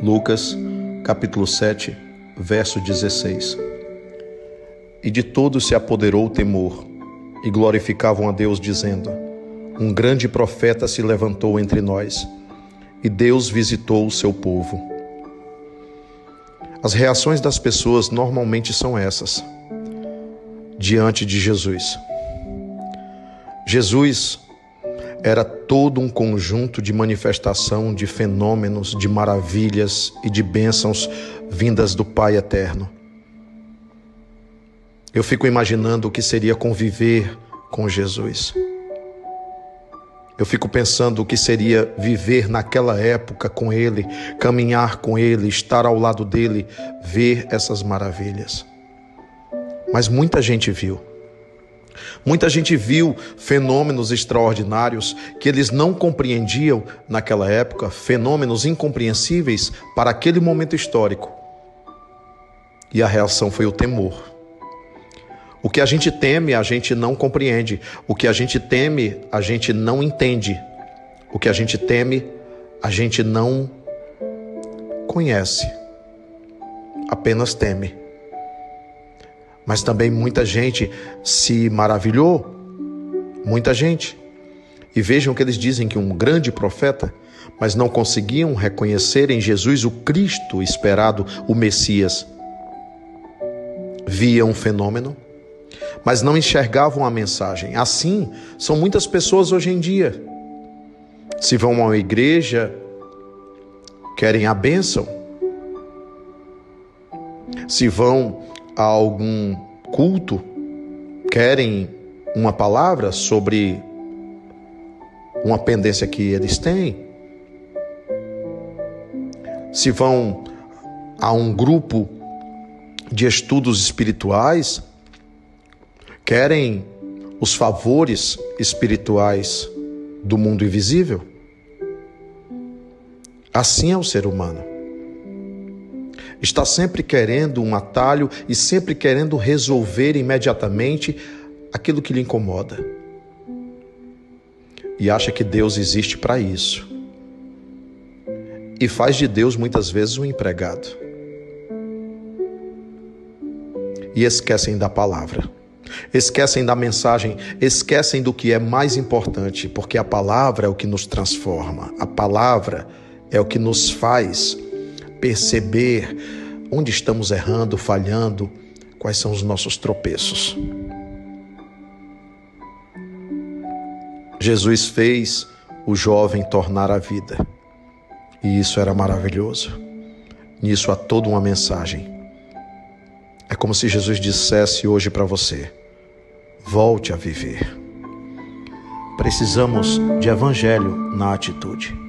Lucas, capítulo 7, verso 16. E de todos se apoderou o temor, e glorificavam a Deus, dizendo: Um grande profeta se levantou entre nós, e Deus visitou o seu povo. As reações das pessoas normalmente são essas, diante de Jesus. Jesus era todo um conjunto de manifestação de fenômenos, de maravilhas e de bênçãos vindas do Pai eterno. Eu fico imaginando o que seria conviver com Jesus. Eu fico pensando o que seria viver naquela época com Ele, caminhar com Ele, estar ao lado dele, ver essas maravilhas. Mas muita gente viu. Muita gente viu fenômenos extraordinários que eles não compreendiam naquela época, fenômenos incompreensíveis para aquele momento histórico. E a reação foi o temor. O que a gente teme, a gente não compreende. O que a gente teme, a gente não entende. O que a gente teme, a gente não conhece. Apenas teme mas também muita gente se maravilhou. Muita gente. E vejam que eles dizem que um grande profeta, mas não conseguiam reconhecer em Jesus o Cristo esperado, o Messias. Viam um fenômeno, mas não enxergavam a mensagem. Assim são muitas pessoas hoje em dia. Se vão a uma igreja, querem a bênção. Se vão a algum culto? Querem uma palavra sobre uma pendência que eles têm, se vão a um grupo de estudos espirituais, querem os favores espirituais do mundo invisível. Assim é o ser humano está sempre querendo um atalho e sempre querendo resolver imediatamente aquilo que lhe incomoda. E acha que Deus existe para isso. E faz de Deus muitas vezes um empregado. E esquecem da palavra. Esquecem da mensagem, esquecem do que é mais importante, porque a palavra é o que nos transforma, a palavra é o que nos faz perceber onde estamos errando, falhando, quais são os nossos tropeços. Jesus fez o jovem tornar a vida. E isso era maravilhoso. Nisso há toda uma mensagem. É como se Jesus dissesse hoje para você: volte a viver. Precisamos de evangelho na atitude.